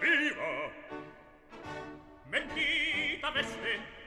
prima mentita veste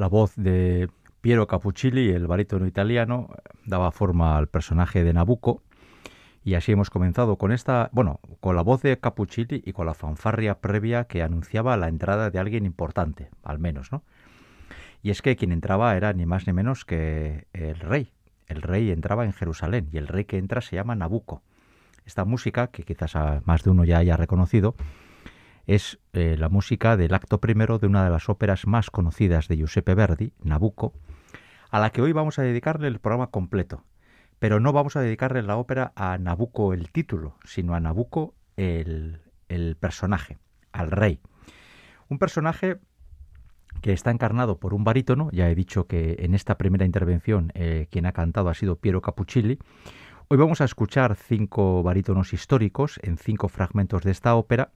La voz de Piero Capuccilli, el barítono italiano, daba forma al personaje de Nabucco. Y así hemos comenzado con esta, bueno, con la voz de Capuccilli y con la fanfarria previa que anunciaba la entrada de alguien importante, al menos, ¿no? Y es que quien entraba era ni más ni menos que el rey. El rey entraba en Jerusalén y el rey que entra se llama Nabucco. Esta música, que quizás a más de uno ya haya reconocido, es eh, la música del acto primero de una de las óperas más conocidas de Giuseppe Verdi, Nabucco, a la que hoy vamos a dedicarle el programa completo. Pero no vamos a dedicarle la ópera a Nabucco el título, sino a Nabucco el, personaje, al rey. Un personaje que está encarnado por un barítono, ya he dicho que en esta primera intervención eh, quien ha cantado ha sido Piero Capuccilli. Hoy vamos a escuchar cinco barítonos históricos en cinco fragmentos de esta ópera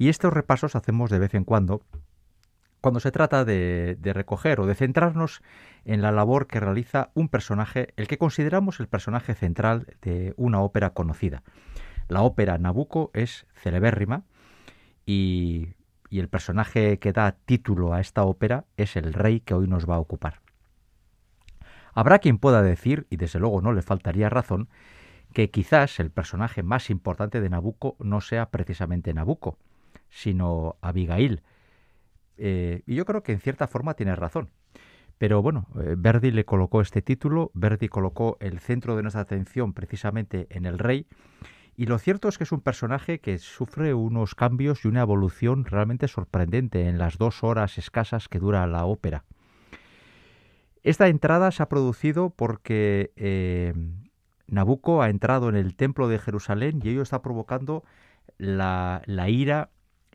y estos repasos hacemos de vez en cuando cuando se trata de, recoger o de centrarnos en la labor que realiza un personaje, el que consideramos el personaje central de una ópera conocida. La ópera Nabucco es celebérrima y, y el personaje que da título a esta ópera es el rey que hoy nos va a ocupar. Habrá quien pueda decir, y desde luego no le faltaría razón, que quizás el personaje más importante de Nabucco no sea precisamente Nabucco, sino Abigail. Eh, y yo creo que en cierta forma tiene razón. Pero bueno, eh, Verdi le colocó este título, Verdi colocó el centro de nuestra atención precisamente en el rey, y lo cierto es que es un personaje que sufre unos cambios y una evolución realmente sorprendente en las dos horas escasas que dura la ópera. Esta entrada se ha producido porque eh, Nabucco ha entrado en el templo de Jerusalén y ello está provocando la, la ira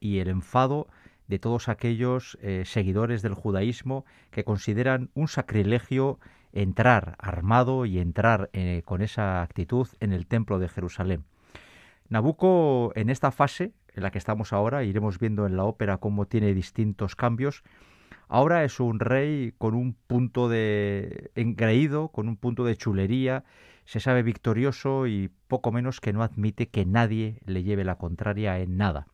y el enfado de todos aquellos eh, seguidores del judaísmo que consideran un sacrilegio entrar armado y entrar eh, con esa actitud en el templo de Jerusalén. Nabucco en esta fase en la que estamos ahora, iremos viendo en la ópera cómo tiene distintos cambios, ahora es un rey con un punto de engreído, con un punto de chulería, se sabe victorioso y poco menos que no admite que nadie le lleve la contraria en nada.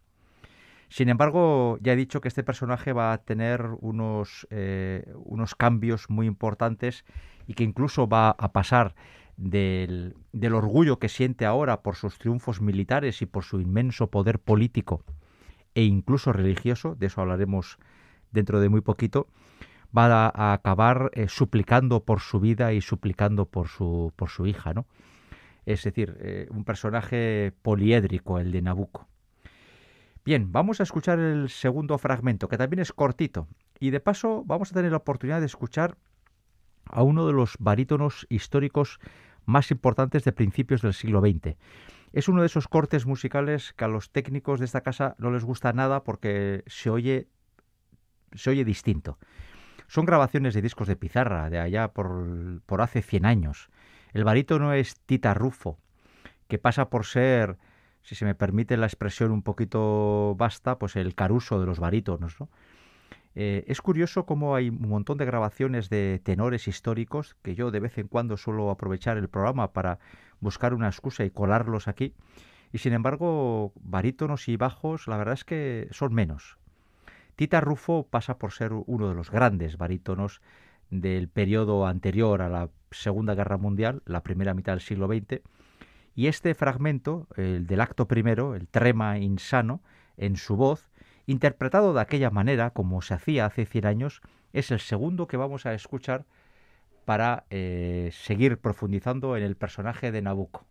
Sin embargo, ya he dicho que este personaje va a tener unos, eh, unos cambios muy importantes y que incluso va a pasar del, del, orgullo que siente ahora por sus triunfos militares y por su inmenso poder político e incluso religioso, de eso hablaremos dentro de muy poquito, va a, acabar eh, suplicando por su vida y suplicando por su, por su hija, ¿no? Es decir, eh, un personaje poliédrico, el de Nabucco. Bien, vamos a escuchar el segundo fragmento, que también es cortito. Y de paso vamos a tener la oportunidad de escuchar a uno de los barítonos históricos más importantes de principios del siglo XX. Es uno de esos cortes musicales que a los técnicos de esta casa no les gusta nada porque se oye, se oye distinto. Son grabaciones de discos de pizarra de allá por, por hace 100 años. El barítono es Tita Rufo, que pasa por ser si se me permite la expresión un poquito basta, pues el caruso de los barítonos. Eh, es curioso cómo hay un montón de grabaciones de tenores históricos que yo de vez en cuando suelo aprovechar el programa para buscar una excusa y colarlos aquí. Y sin embargo, barítonos y bajos, la verdad es que son menos. Tita Rufo pasa por ser uno de los grandes barítonos del periodo anterior a la Segunda Guerra Mundial, la primera mitad del siglo XX, y este fragmento, el del acto primero, el trema insano, en su voz, interpretado de aquella manera como se hacía hace 100 años, es el segundo que vamos a escuchar para eh, seguir profundizando en el personaje de Nabucco.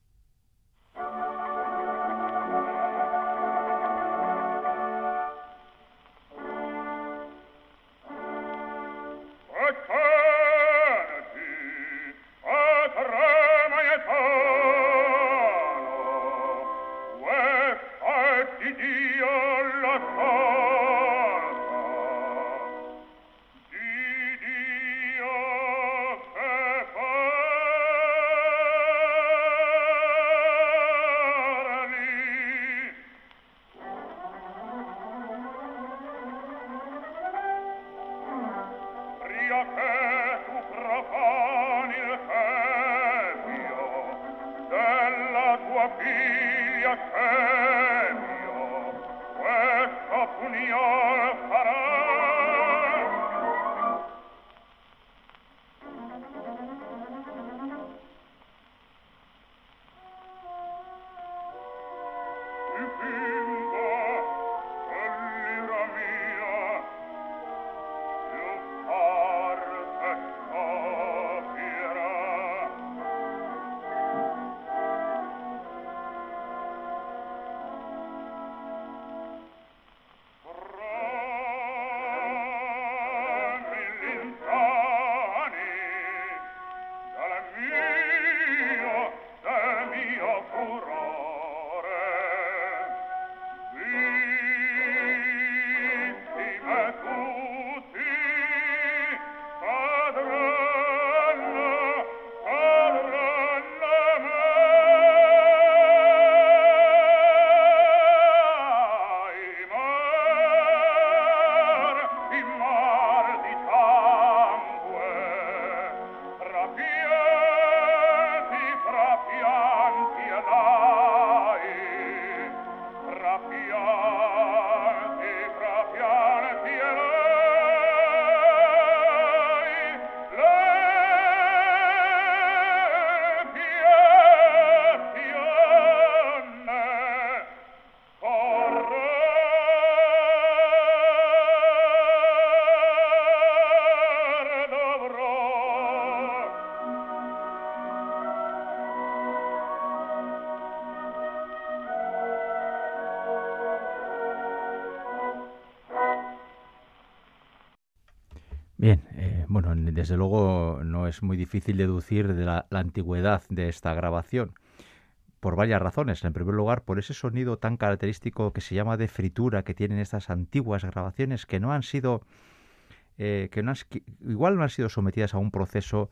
Desde luego no es muy difícil deducir de la, antigüedad de esta grabación por varias razones. En primer lugar, por ese sonido tan característico que se llama de fritura que tienen estas antiguas grabaciones que no han sido, eh, que no igual no han sido sometidas a un proceso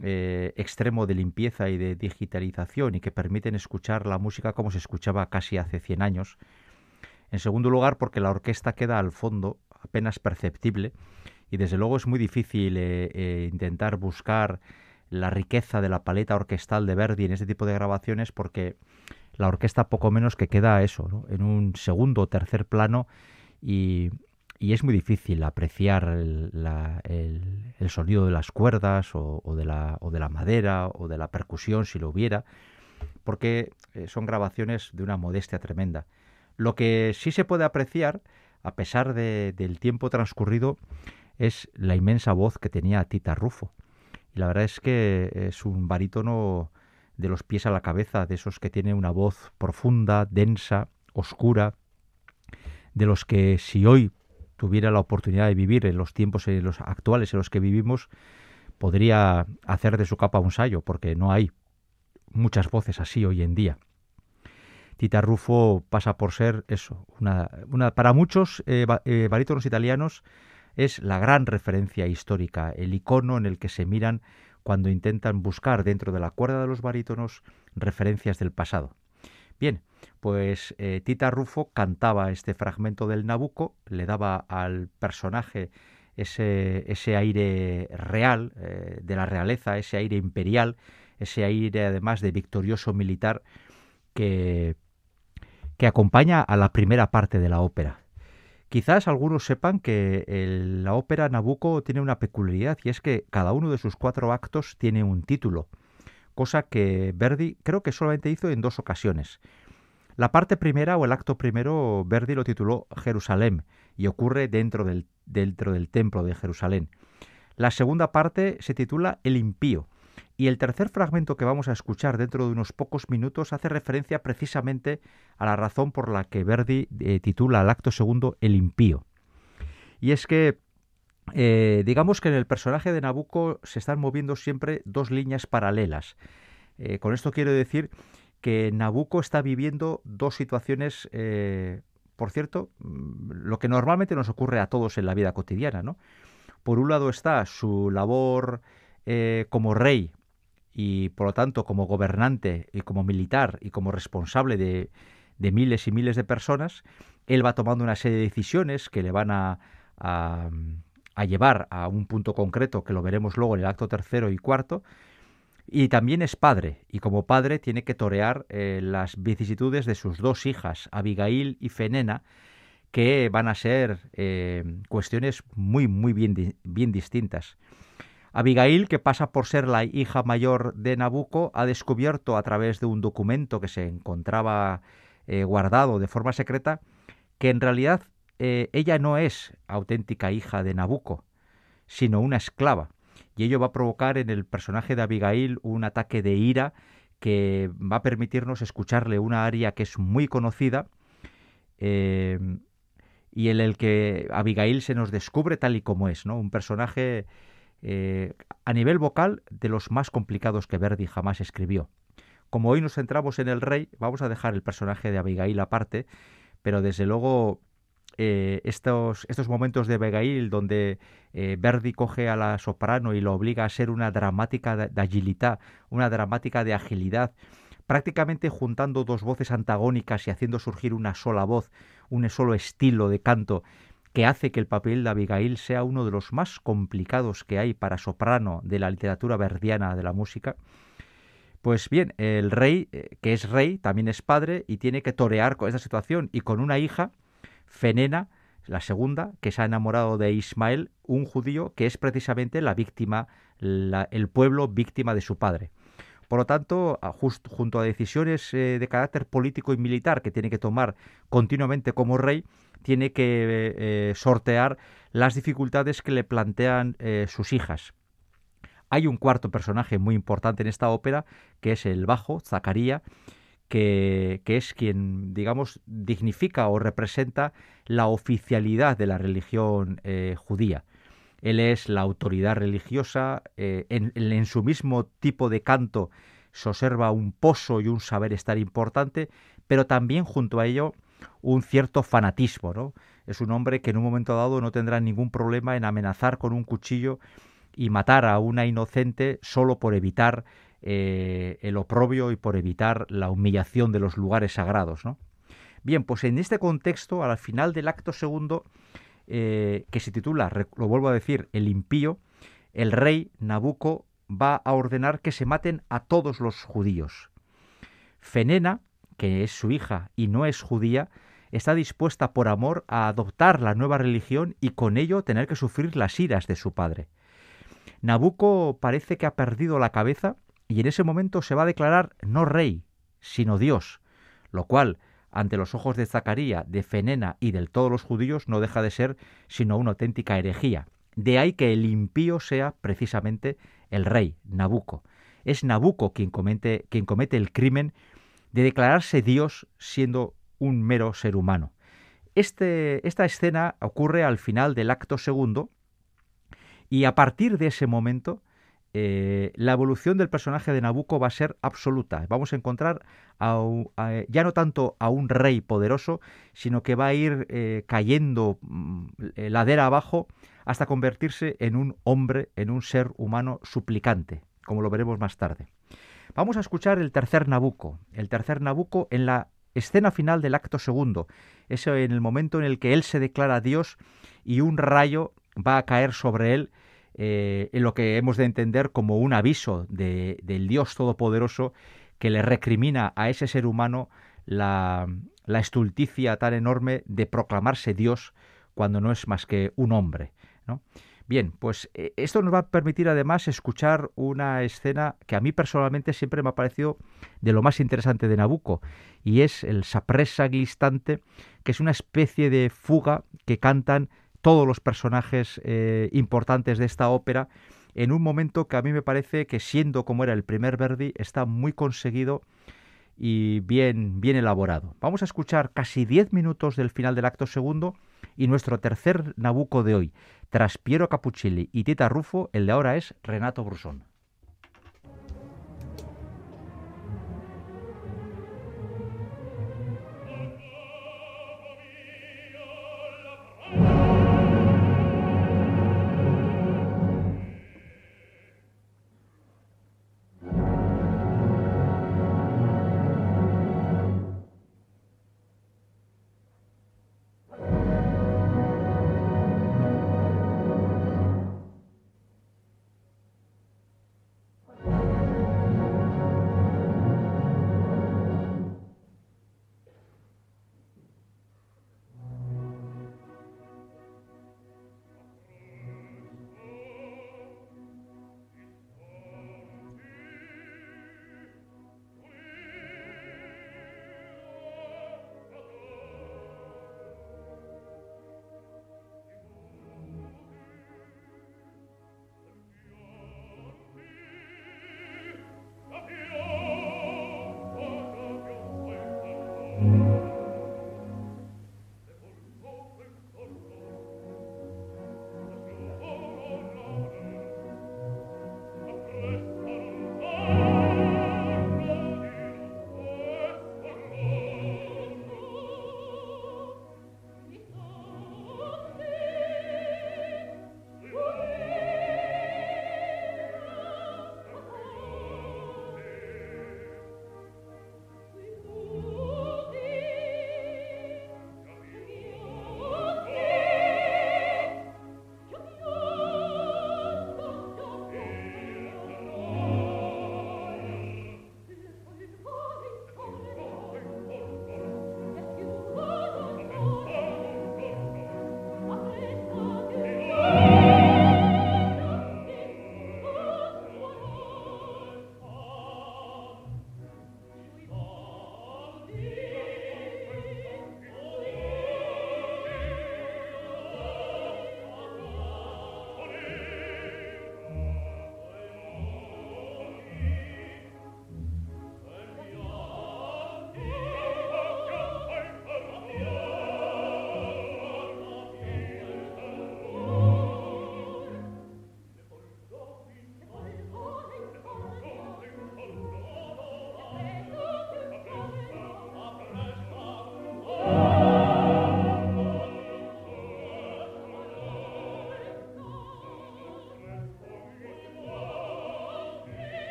eh, extremo de limpieza y de digitalización y que permiten escuchar la música como se escuchaba casi hace 100 años. En segundo lugar, porque la orquesta queda al fondo, apenas perceptible, y desde luego es muy difícil eh, eh, intentar buscar la riqueza de la paleta orquestal de Verdi en este tipo de grabaciones porque la orquesta poco menos que queda eso, en un segundo o tercer plano y, es muy difícil apreciar el, sonido de las cuerdas o, de la, o, de la, madera o de la percusión si lo hubiera, porque eh, son grabaciones de una modestia tremenda. Lo que sí se puede apreciar, a pesar del tiempo transcurrido, es la inmensa voz que tenía Tita Rufo. Y la verdad es que es un barítono de los pies a la cabeza, de esos que tiene una voz profunda, densa, oscura, de los que si hoy tuviera la oportunidad de vivir en los tiempos en los actuales en los que vivimos, podría hacer de su capa un sayo, porque no hay muchas voces así hoy en día. Tita Rufo pasa por ser eso, una, para muchos eh, eh, barítonos italianos es la gran referencia histórica, el icono en el que se miran cuando intentan buscar dentro de la cuerda de los barítonos referencias del pasado. Bien, pues eh, Tita Rufo cantaba este fragmento del Nabucco, le daba al personaje ese, ese aire real, eh, de la realeza, ese aire imperial, ese aire además de victorioso militar que, que acompaña a la primera parte de la ópera. Quizás algunos sepan que la ópera Nabucco tiene una peculiaridad y es que cada uno de sus cuatro actos tiene un título, cosa que Verdi creo que solamente hizo en dos ocasiones. La parte primera o el acto primero Verdi lo tituló Jerusalén y ocurre dentro del, dentro del templo de Jerusalén. La segunda parte se titula El impío y el tercer fragmento que vamos a escuchar dentro de unos pocos minutos hace referencia precisamente a la razón por la que Verdi eh, titula al acto segundo El impío. Y es que, eh, digamos que en el personaje de Nabucco se están moviendo siempre dos líneas paralelas. Eh, con esto quiero decir que Nabucco está viviendo dos situaciones, por cierto, mm, lo que normalmente nos ocurre a todos en la vida cotidiana. ¿no? Por un lado está su labor como rey y por lo tanto como gobernante y como militar y como responsable de, miles y miles de personas, él va tomando una serie de decisiones que le van a, llevar a un punto concreto que lo veremos luego en el acto tercero y cuarto. Y también es padre, y como padre tiene que torear eh, las vicisitudes de sus dos hijas, Abigail y Fenena, que van a ser eh, cuestiones muy, muy bien, bien distintas. Abigail, que pasa por ser la hija mayor de Nabucco, ha descubierto a través de un documento que se encontraba eh, guardado de forma secreta que en realidad eh, ella no es auténtica hija de Nabucco, sino una esclava. Y ello va a provocar en el personaje de Abigail un ataque de ira que va a permitirnos escucharle una aria que es muy conocida eh, y en el que Abigail se nos descubre tal y como es, ¿no? Un personaje eh, a nivel vocal de los más complicados que Verdi jamás escribió. Como hoy nos centramos en el rey, vamos a dejar el personaje de Abigail aparte, pero desde luego eh, estos, estos momentos de Abigail donde eh, Verdi coge a la soprano y lo obliga a ser una dramática de, agilidad, una dramática de agilidad, prácticamente juntando dos voces antagónicas y haciendo surgir una sola voz, un solo estilo de canto que hace que el papel de Abigail sea uno de los más complicados que hay para soprano de la literatura verdiana de la música. Pues bien, el rey, eh, que es rey, también es padre y tiene que torear con esta situación y con una hija, Fenena, la segunda, que se ha enamorado de Ismael, un judío que es precisamente la víctima, el pueblo víctima de su padre. Por lo tanto, junto a decisiones eh, de carácter político y militar que tiene que tomar continuamente como rey, tiene que eh, sortear las dificultades que le plantean eh, sus hijas. Hay un cuarto personaje muy importante en esta ópera, que es el bajo, Zacaría, que, es quien, digamos, dignifica o representa la oficialidad de la religión eh, judía. Él es la autoridad religiosa, en, en, su mismo tipo de canto se observa un pozo y un saber estar importante, pero también junto a ello un cierto fanatismo, ¿no? Es un hombre que en un momento dado no tendrá ningún problema en amenazar con un cuchillo y matar a una inocente solo por evitar eh, el oprobio y por evitar la humillación de los lugares sagrados. ¿no? Bien, pues en este contexto, al final del acto segundo, eh, que se titula, lo vuelvo a decir, El impío, el rey Nabucco va a ordenar que se maten a todos los judíos. Fenena, que es su hija y no es judía, está dispuesta por amor a adoptar la nueva religión y con ello tener que sufrir las iras de su padre. Nabucco parece que ha perdido la cabeza y en ese momento se va a declarar no rey, sino Dios, lo cual, ante los ojos de Zacaría, de Fenena y de todos los judíos, no deja de ser sino una auténtica herejía. De ahí que el impío sea precisamente el rey, Nabucco. Es Nabucco quien comete, quien comete el crimen de declararse Dios siendo un mero ser humano. Este, esta escena ocurre al final del acto segundo y a partir de ese momento eh, la evolución del personaje de Nabucco va a ser absoluta. Vamos a encontrar ya no tanto a un rey poderoso, sino que va a ir eh, cayendo mm, ladera abajo hasta convertirse en un hombre, en un ser humano suplicante, como lo veremos más tarde. Vamos a escuchar el tercer Nabucco, el tercer Nabucco en la escena final del acto segundo, eso en el momento en el que él se declara Dios y un rayo va a caer sobre él eh, en lo que hemos de entender como un aviso del Dios Todopoderoso que le recrimina a ese ser humano la, la estulticia tan enorme de proclamarse Dios cuando no es más que un hombre. ¿no? Bien, pues eh, esto nos va a permitir además escuchar una escena que a mí personalmente siempre me ha parecido de lo más interesante de Nabucco, y es el sapresa glistante, que es una especie de fuga que cantan todos los personajes eh, importantes de esta ópera en un momento que a mí me parece que siendo como era el primer Verdi está muy conseguido y bien, bien elaborado. Vamos a escuchar casi diez minutos del final del acto segundo y nuestro tercer Nabucco de hoy, tras Piero Capuccilli y Tita Rufo, el de ahora es Renato Brusón.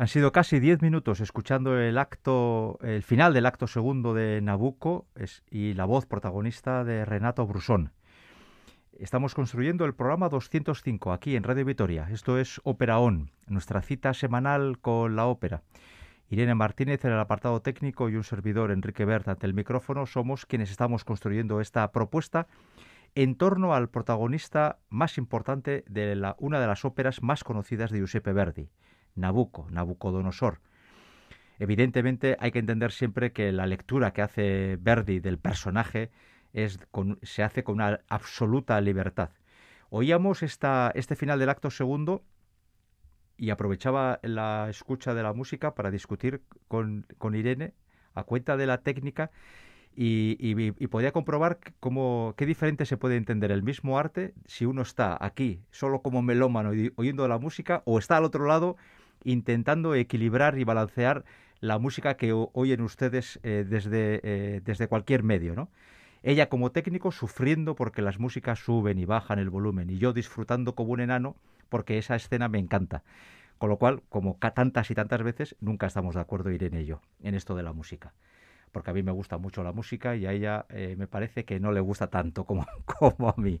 Han sido casi diez minutos escuchando el acto, el final del acto segundo de Nabucco y la voz protagonista de Renato Brusón. Estamos construyendo el programa 205 aquí en Radio Vitoria. Esto es Ópera On, nuestra cita semanal con la ópera. Irene Martínez en el apartado técnico y un servidor Enrique Bert ante el micrófono somos quienes estamos construyendo esta propuesta en torno al protagonista más importante de la, una de las óperas más conocidas de Giuseppe Verdi, Nabucco, Nabucodonosor. Evidentemente hay que entender siempre que la lectura que hace Verdi del personaje es se hace con una absoluta libertad. Oíamos esta, este final del acto segundo y aprovechaba la escucha de la música para discutir con, con Irene a cuenta de la técnica y, y, podía comprobar cómo, qué diferente se puede entender el mismo arte si uno está aquí solo como melómano oyendo la música o está al otro lado intentando equilibrar y balancear la música que oyen ustedes eh, desde, eh, desde cualquier medio, ¿no? Ella como técnico sufriendo porque las músicas suben y bajan el volumen y yo disfrutando como un enano porque esa escena me encanta. Con lo cual, como tantas y tantas veces, nunca estamos de acuerdo ir en ello, en esto de la música. Porque a mí me gusta mucho la música y a ella eh, me parece que no le gusta tanto como, como a mí.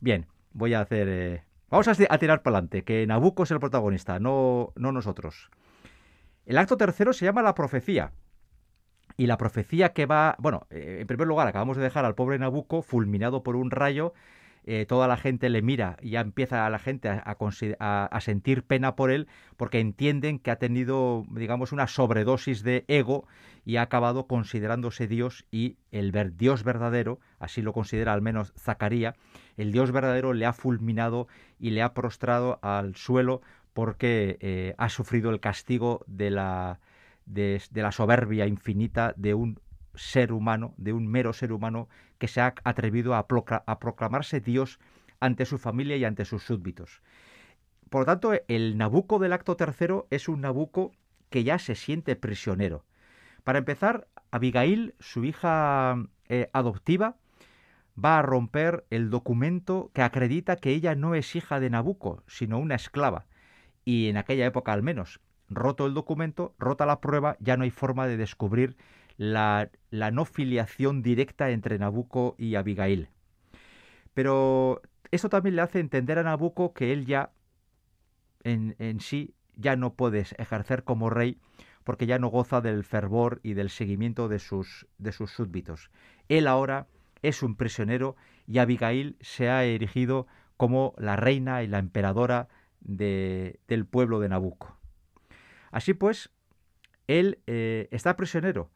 Bien, voy a hacer... vamos a, tirar para adelante, que Nabucco es el protagonista, no, no nosotros. El acto tercero se llama la profecía. Y la profecía que va, bueno, eh, en primer lugar, acabamos de dejar al pobre Nabucco fulminado por un rayo. Eh, toda la gente le mira y ya empieza a la gente a, sentir pena por él porque entienden que ha tenido, digamos, una sobredosis de ego y ha acabado considerándose Dios y el ver Dios verdadero, así lo considera al menos Zacarías, el Dios verdadero le ha fulminado y le ha prostrado al suelo porque eh, ha sufrido el castigo de la, de, la soberbia infinita de un ser humano, de un mero ser humano que se ha atrevido a, proclamarse Dios ante su familia y ante sus súbditos. Por lo tanto, el Nabucco del acto tercero es un Nabucco que ya se siente prisionero. Para empezar, Abigail, su hija eh, adoptiva, va a romper el documento que acredita que ella no es hija de Nabucco, sino una esclava y en aquella época al menos, roto el documento, rota la prueba, ya no hay forma de descubrir la, no filiación directa entre Nabucco y Abigail. Pero esto también le hace entender a Nabucco que él ya en, en sí ya no puede ejercer como rey porque ya no goza del fervor y del seguimiento de sus, de sus súbditos. Él ahora es un prisionero y Abigail se ha erigido como la reina y la emperadora del pueblo de Nabucco. Así pues, él eh, está prisionero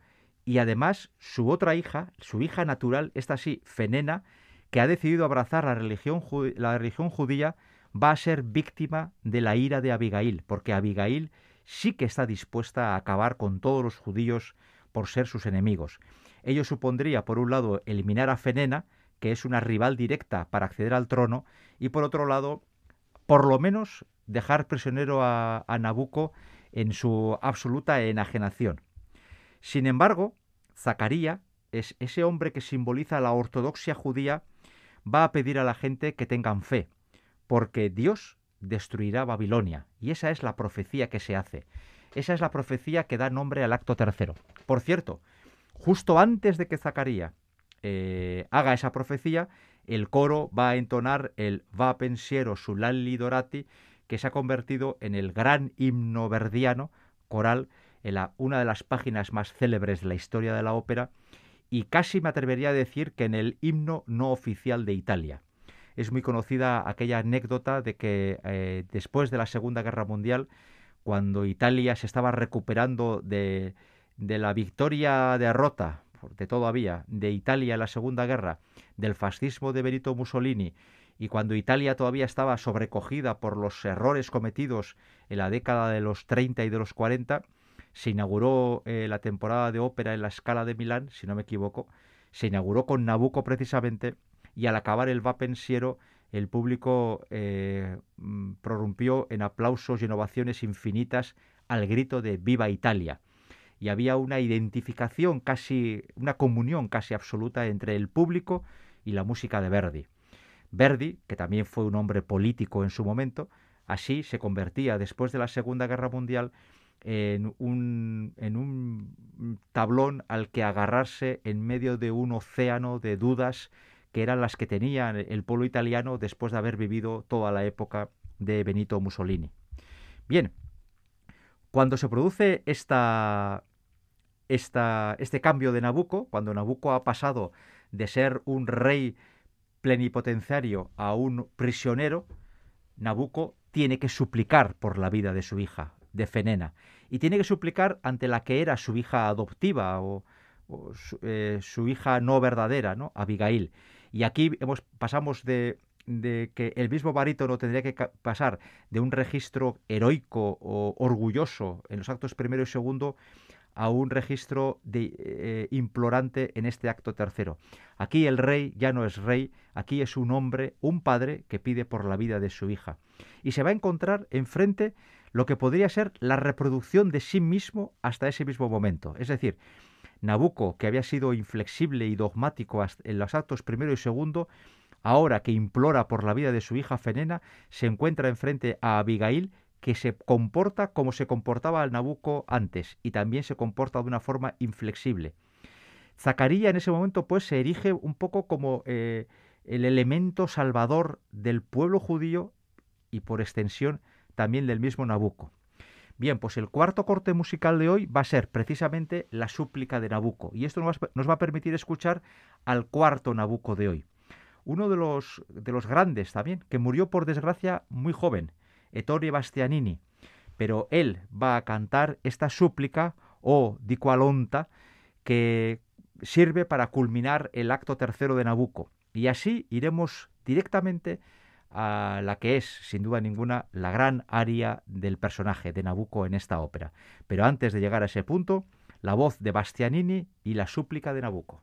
y además su otra hija, su hija natural, esta sí, Fenena, que ha decidido abrazar la religión, judía, va a ser víctima de la ira de Abigail, porque Abigail sí que está dispuesta a acabar con todos los judíos por ser sus enemigos. Ello supondría, por un lado, eliminar a Fenena, que es una rival directa para acceder al trono, y por otro lado, por lo menos dejar prisionero a, Nabucco en su absoluta enajenación. Sin embargo, Zacarías es ese hombre que simboliza la ortodoxia judía, va a pedir a la gente que tengan fe, porque Dios destruirá Babilonia, y esa es la profecía que se hace. Esa es la profecía que da nombre al acto tercero. Por cierto, justo antes de que Zacarías eh, haga esa profecía, el coro va a entonar el Va pensiero sulalli dorati, que se ha convertido en el gran himno verdiano coral, en una de las páginas más célebres de la historia de la ópera, y casi me atrevería a decir que en el himno no oficial de Italia. Es muy conocida aquella anécdota de que eh, después de la Segunda Guerra Mundial, cuando Italia se estaba recuperando de, de la victoria derrota de todavía, de Italia en la Segunda Guerra, del fascismo de Benito Mussolini, y cuando Italia todavía estaba sobrecogida por los errores cometidos en la década de los 30 y de los 40, se inauguró eh, la temporada de ópera en la Scala de Milán, si no me equivoco, se inauguró con Nabucco precisamente, y al acabar el va pensiero, el público eh, mm, prorrumpió en aplausos y innovaciones infinitas al grito de Viva Italia y había una identificación casi, una comunión casi absoluta entre el público y la música de Verdi. Verdi, que también fue un hombre político en su momento, así se convertía después de la Segunda Guerra Mundial en un, en un tablón al que agarrarse en medio de un océano de dudas que eran las que tenía el pueblo italiano después de haber vivido toda la época de Benito Mussolini. Bien, cuando se produce esta, este cambio de Nabucco, cuando Nabucco ha pasado de ser un rey plenipotenciario a un prisionero, Nabucco tiene que suplicar por la vida de su hija, de Fenena, y tiene que suplicar ante la que era su hija adoptiva o, eh, su, hija no verdadera, ¿no? Abigail. Y aquí hemos, pasamos de, de que el mismo barítono tendría que pasar de un registro heroico o orgulloso en los actos primero y segundo a un registro de, eh, implorante en este acto tercero. Aquí el rey ya no es rey, aquí es un hombre, un padre que pide por la vida de su hija. Y se va a encontrar enfrente lo que podría ser la reproducción de sí mismo hasta ese mismo momento. Es decir, Nabucco, que había sido inflexible y dogmático en los actos primero y segundo, ahora que implora por la vida de su hija Fenena, se encuentra enfrente a Abigail, que se comporta como se comportaba al Nabucco antes y también se comporta de una forma inflexible. Zacarías en ese momento pues se erige un poco como eh, el elemento salvador del pueblo judío y por extensión también del mismo Nabucco. Bien, pues el cuarto corte musical de hoy va a ser precisamente la súplica de Nabucco y esto nos va a permitir escuchar al cuarto Nabucco de hoy. Uno de los, de los grandes también, que murió por desgracia muy joven, Ettore Bastianini, pero él va a cantar esta súplica o Dico Alonta que sirve para culminar el acto tercero de Nabucco. Y así iremos directamente a la que es, sin duda ninguna, la gran aria del personaje de Nabucco en esta ópera. Pero antes de llegar a ese punto, la voz de Bastianini y la súplica de Nabucco.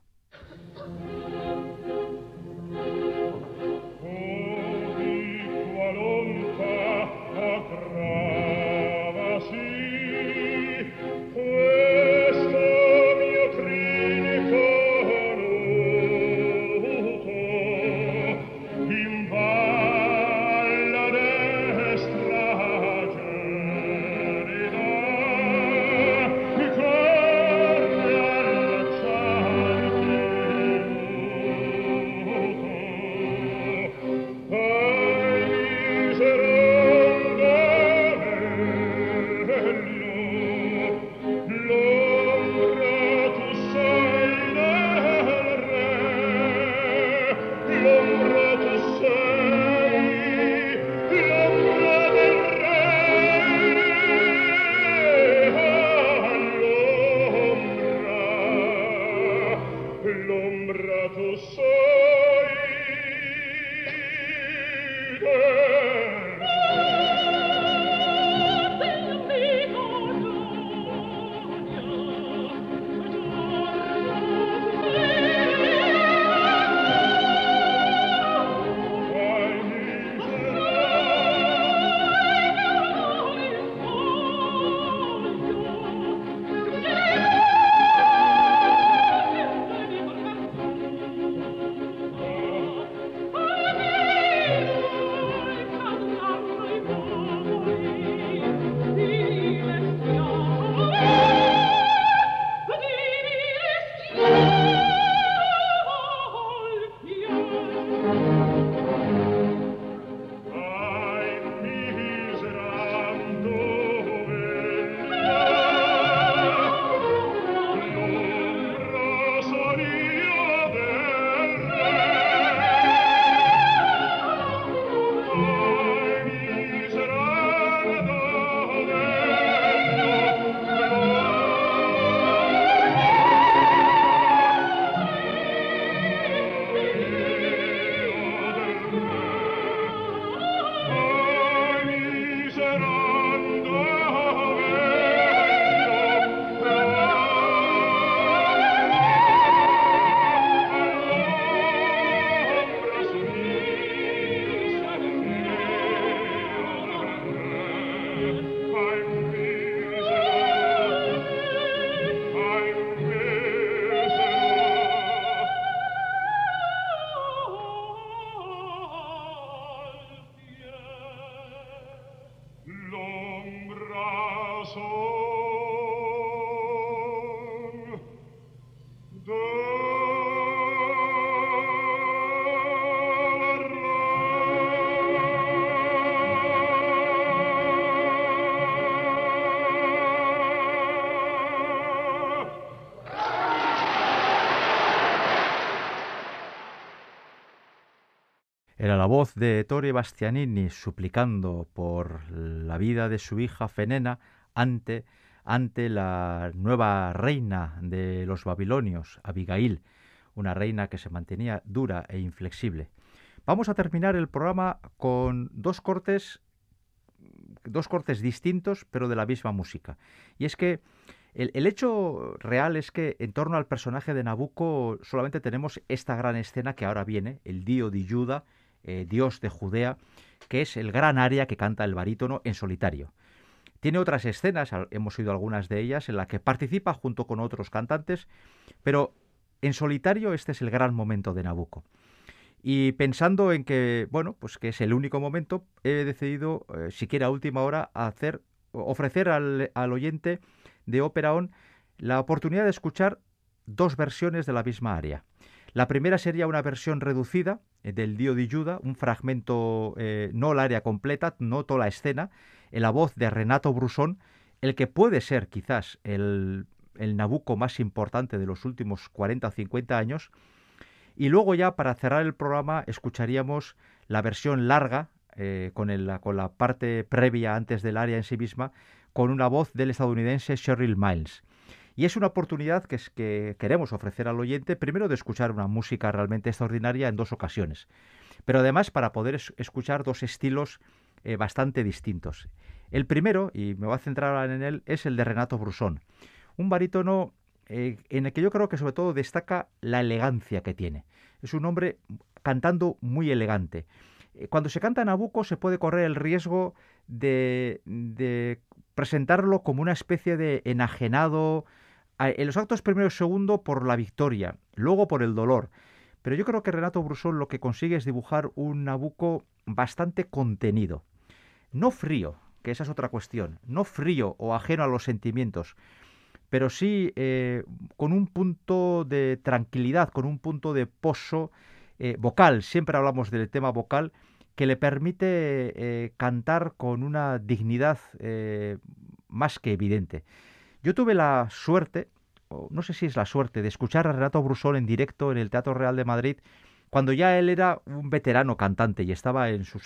Era la voz de Ettore Bastianini suplicando por la vida de su hija Fenena ante, ante la nueva reina de los babilonios, Abigail, una reina que se mantenía dura e inflexible. Vamos a terminar el programa con dos cortes dos cortes distintos pero de la misma música. Y es que el, el, hecho real es que en torno al personaje de Nabucco solamente tenemos esta gran escena que ahora viene, el Dio di Juda, eh, Dios de Judea, que es el gran área que canta el barítono en solitario. Tiene otras escenas, hemos oído algunas de ellas, en las que participa junto con otros cantantes, pero en solitario este es el gran momento de Nabucco. Y pensando en que, bueno, pues que es el único momento, he decidido, eh, siquiera a última hora, hacer, ofrecer al, oyente de Ópera On la oportunidad de escuchar dos versiones de la misma área. La primera sería una versión reducida eh, del Dio di Giuda, un fragmento, eh, no la área completa, no toda la escena, en la voz de Renato Brusón, el que puede ser quizás el, el Nabucco más importante de los últimos 40 o 50 años. Y luego ya para cerrar el programa escucharíamos la versión larga, eh, con, el, con la parte previa antes del área en sí misma, con una voz del estadounidense Cheryl Miles. Y es una oportunidad que, es, que queremos ofrecer al oyente, primero de escuchar una música realmente extraordinaria en dos ocasiones, pero además para poder escuchar dos estilos eh, bastante distintos. El primero, y me voy a centrar en él, es el de Renato Brusón, un barítono eh, en el que yo creo que sobre todo destaca la elegancia que tiene. Es un hombre cantando muy elegante. Eh, cuando se canta Nabucco se puede correr el riesgo de, de presentarlo como una especie de enajenado, en los actos primero y segundo por la victoria, luego por el dolor. Pero yo creo que Renato Brusón lo que consigue es dibujar un Nabucco bastante contenido. No frío, que esa es otra cuestión, no frío o ajeno a los sentimientos, pero sí eh, con un punto de tranquilidad, con un punto de pozo eh, vocal. Siempre hablamos del tema vocal que le permite eh, cantar con una dignidad más que evidente. Yo tuve la suerte, no sé si es la suerte, de escuchar a Renato Brusón en directo en el Teatro Real de Madrid cuando ya él era un veterano cantante y estaba en sus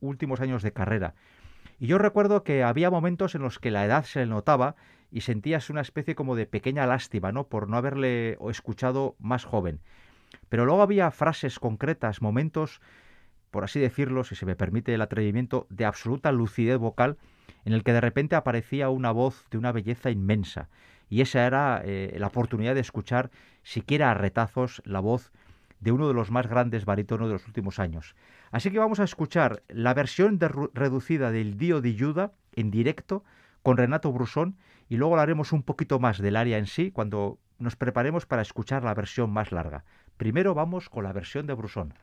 últimos años de carrera. Y yo recuerdo que había momentos en los que la edad se le notaba y sentías una especie como de pequeña lástima, ¿no? Por no haberle escuchado más joven. Pero luego había frases concretas, momentos, por así decirlo, si se me permite el atrevimiento, de absoluta lucidez vocal en el que de repente aparecía una voz de una belleza inmensa. Y esa era eh, la oportunidad de escuchar, siquiera a retazos, la voz de uno de los más grandes barítonos de los últimos años. Así que vamos a escuchar la versión reducida del Dio di Giuda en directo con Renato Brusón y luego haremos un poquito más del área en sí cuando nos preparemos para escuchar la versión más larga. Primero vamos con la versión de Brusón.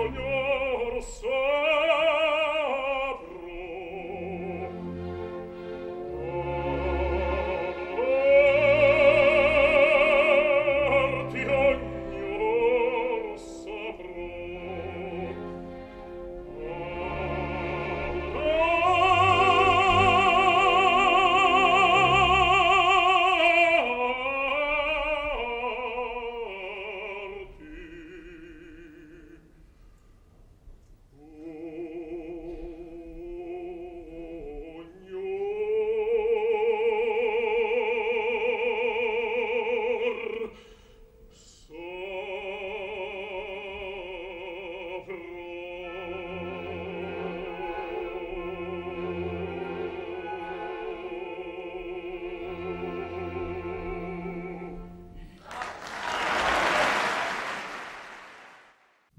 l'ognoro so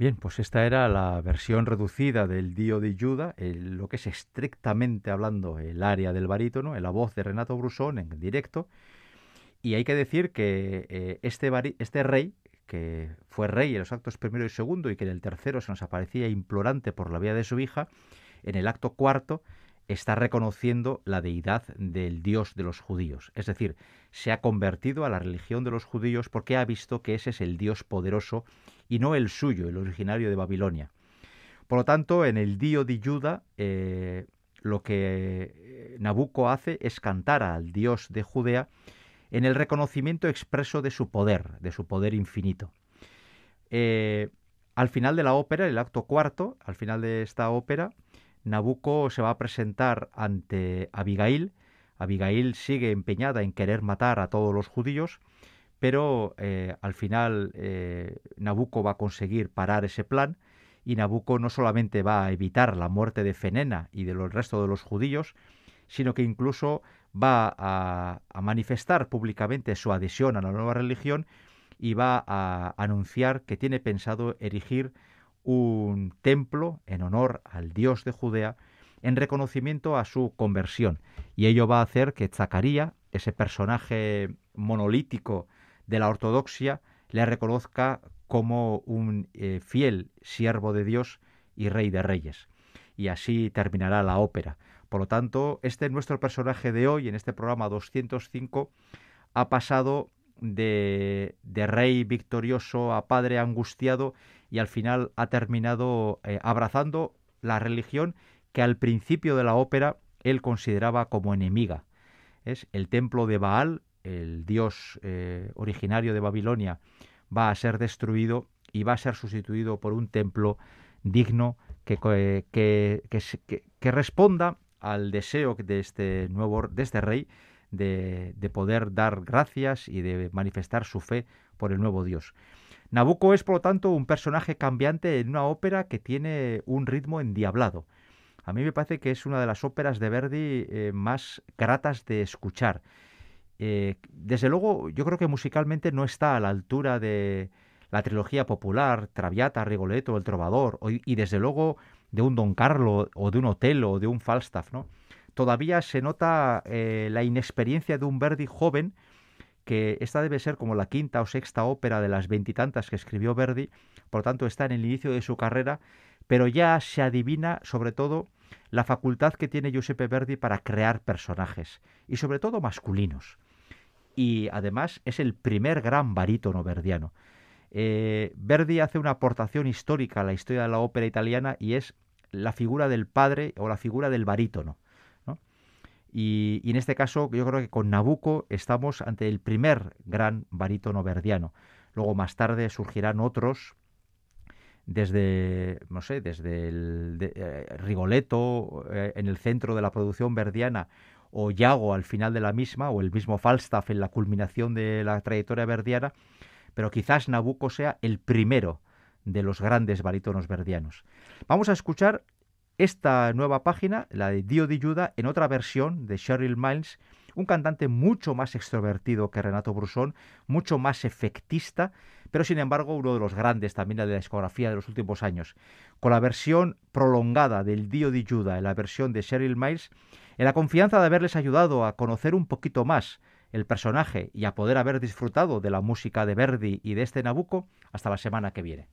Bien, pues esta era la versión reducida del Dio di Giuda, lo que es estrictamente hablando el área del barítono, en la voz de Renato Brusón en directo. Y hay que decir que eh, este, este rey, que fue rey en los actos primero y segundo y que en el tercero se nos aparecía implorante por la vida de su hija, en el acto cuarto está reconociendo la deidad del Dios de los judíos. Es decir, se ha convertido a la religión de los judíos porque ha visto que ese es el Dios poderoso y no el suyo, el originario de Babilonia. Por lo tanto, en el Dio di Juda, eh, lo que eh, Nabucco hace es cantar al Dios de Judea en el reconocimiento expreso de su poder, de su poder infinito. Eh, al final de la ópera, el acto cuarto, al final de esta ópera, Nabucco se va a presentar ante Abigail. Abigail sigue empeñada en querer matar a todos los judíos, pero eh, al final eh, Nabucco va a conseguir parar ese plan y Nabucco no solamente va a evitar la muerte de Fenena y del resto de los judíos, sino que incluso va a, a manifestar públicamente su adhesión a la nueva religión y va a anunciar que tiene pensado erigir un templo en honor al Dios de Judea en reconocimiento a su conversión. Y ello va a hacer que Zacarías, ese personaje monolítico de la ortodoxia, le reconozca como un eh, fiel siervo de Dios y rey de reyes. Y así terminará la ópera. Por lo tanto, este nuestro personaje de hoy, en este programa 205, ha pasado de, de rey victorioso a padre angustiado y al final ha terminado eh, abrazando la religión que al principio de la ópera él consideraba como enemiga. Es el templo de Baal, el dios eh, originario de Babilonia, va a ser destruido y va a ser sustituido por un templo digno que, que, que, responda al deseo de este nuevo de este rey de, de poder dar gracias y de manifestar su fe por el nuevo Dios. Nabucco es, por lo tanto, un personaje cambiante en una ópera que tiene un ritmo endiablado. A mí me parece que es una de las óperas de Verdi eh, más gratas de escuchar. Eh, desde luego, yo creo que musicalmente no está a la altura de la trilogía popular, Traviata, Rigoletto, El Trovador, y desde luego de un Don Carlo o de un Otelo o de un Falstaff, ¿no? Todavía se nota eh, la inexperiencia de un Verdi joven que esta debe ser como la quinta o sexta ópera de las veintitantas que escribió Verdi, por lo tanto está en el inicio de su carrera, pero ya se adivina sobre todo la facultad que tiene Giuseppe Verdi para crear personajes, y sobre todo masculinos. Y además es el primer gran barítono verdiano. Eh, Verdi hace una aportación histórica a la historia de la ópera italiana y es la figura del padre o la figura del barítono. Y, en este caso yo creo que con Nabucco estamos ante el primer gran barítono verdiano. Luego más tarde surgirán otros desde, no sé, desde el eh, Rigoletto eh, en el centro de la producción verdiana o Yago al final de la misma o el mismo Falstaff en la culminación de la trayectoria verdiana, pero quizás Nabucco sea el primero de los grandes barítonos verdianos. Vamos a escuchar esta nueva página, la de Dio di Juda, en otra versión de Cheryl Miles, un cantante mucho más extrovertido que Renato Brusón, mucho más efectista, pero sin embargo uno de los grandes también de la discografía de los últimos años. Con la versión prolongada del Dio di en la versión de Cheryl Miles, en la confianza de haberles ayudado a conocer un poquito más el personaje y a poder haber disfrutado de la música de Verdi y de este Nabucco, hasta la semana que viene.